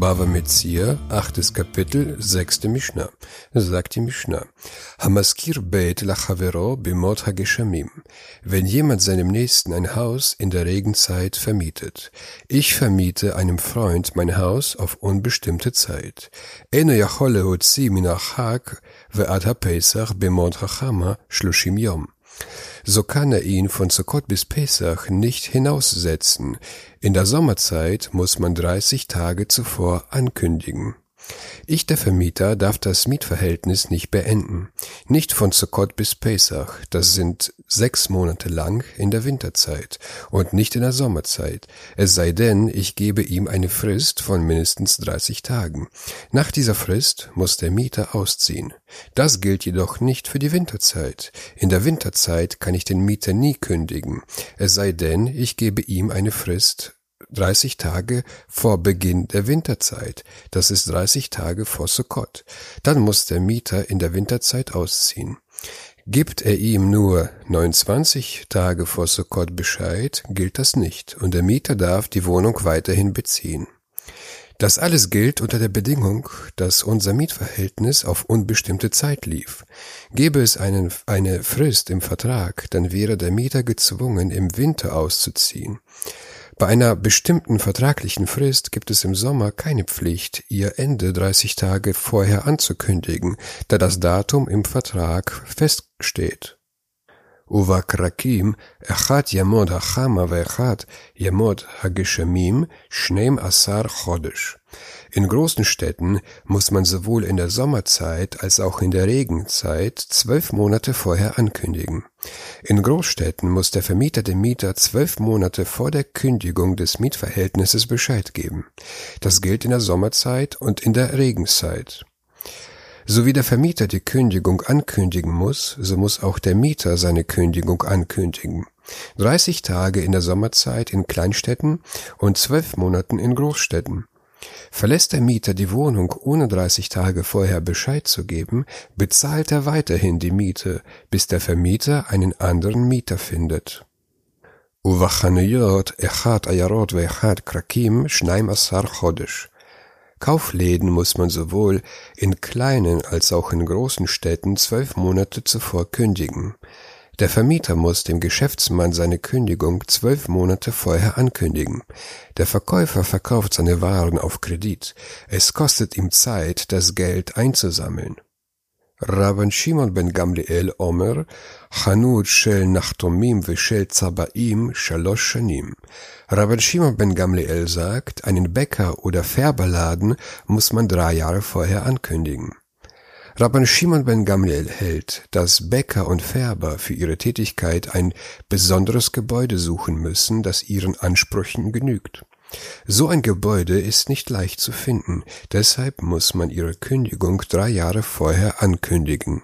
Bava Metzia, achtes Kapitel, sechste Mishnah. Sagt die Mishnah. Hamaskir beit lachavero bimot hageshamim. Wenn jemand seinem Nächsten ein Haus in der Regenzeit vermietet. Ich vermiete einem Freund mein Haus auf unbestimmte Zeit. Eno yachole hotzi minach hak ve'ad ha-pesach bimot hachama shlushim yom so kann er ihn von Sukkot bis Pesach nicht hinaussetzen. In der Sommerzeit muss man 30 Tage zuvor ankündigen. Ich, der Vermieter, darf das Mietverhältnis nicht beenden. Nicht von Sukkot bis Pesach, das sind sechs Monate lang in der Winterzeit und nicht in der Sommerzeit, es sei denn, ich gebe ihm eine Frist von mindestens 30 Tagen. Nach dieser Frist muss der Mieter ausziehen. Das gilt jedoch nicht für die Winterzeit. In der Winterzeit kann ich den Mieter nie kündigen, es sei denn, ich gebe ihm eine Frist 30 Tage vor Beginn der Winterzeit. Das ist 30 Tage vor Sukkot. Dann muss der Mieter in der Winterzeit ausziehen. Gibt er ihm nur 29 Tage vor Sukkot Bescheid, gilt das nicht und der Mieter darf die Wohnung weiterhin beziehen. Das alles gilt unter der Bedingung, dass unser Mietverhältnis auf unbestimmte Zeit lief. Gäbe es einen, eine Frist im Vertrag, dann wäre der Mieter gezwungen, im Winter auszuziehen. Bei einer bestimmten vertraglichen Frist gibt es im Sommer keine Pflicht, ihr Ende 30 Tage vorher anzukündigen, da das Datum im Vertrag feststeht. ובקרקים אחד ימוד החמה ואחד ימוד הגשמים, שנים עשר חודש. In großen Städten muss man sowohl in der Sommerzeit als auch in der Regenzeit zwölf Monate vorher ankündigen. In Großstädten muss der Vermieter dem Mieter zwölf Monate vor der Kündigung des Mietverhältnisses Bescheid geben. Das gilt in der Sommerzeit und in der Regenzeit. So wie der Vermieter die Kündigung ankündigen muss, so muss auch der Mieter seine Kündigung ankündigen. 30 Tage in der Sommerzeit in Kleinstädten und zwölf Monaten in Großstädten. Verlässt der Mieter die Wohnung ohne 30 Tage vorher Bescheid zu geben, bezahlt er weiterhin die Miete, bis der Vermieter einen anderen Mieter findet. ובחנויות אחד עיירות ואחד קרקים שניים עשר חודש. Kaufläden muss man sowohl in kleinen als auch in großen Städten zwölf Monate zuvor kündigen. Der Vermieter muss dem Geschäftsmann seine Kündigung zwölf Monate vorher ankündigen. Der Verkäufer verkauft seine Waren auf Kredit. Es kostet ihm Zeit, das Geld einzusammeln. Rabban Shimon ben Gamliel Omer, Chanut shel Nachtomim shel Zabaim shalosh shanim. Rabban Shimon ben Gamliel sagt, einen Bäcker oder Färberladen muss man drei Jahre vorher ankündigen. Rabban Shimon ben Gamliel hält, dass Bäcker und Färber für ihre Tätigkeit ein besonderes Gebäude suchen müssen, das ihren Ansprüchen genügt. So ein Gebäude ist nicht leicht zu finden, deshalb muss man ihre Kündigung drei Jahre vorher ankündigen.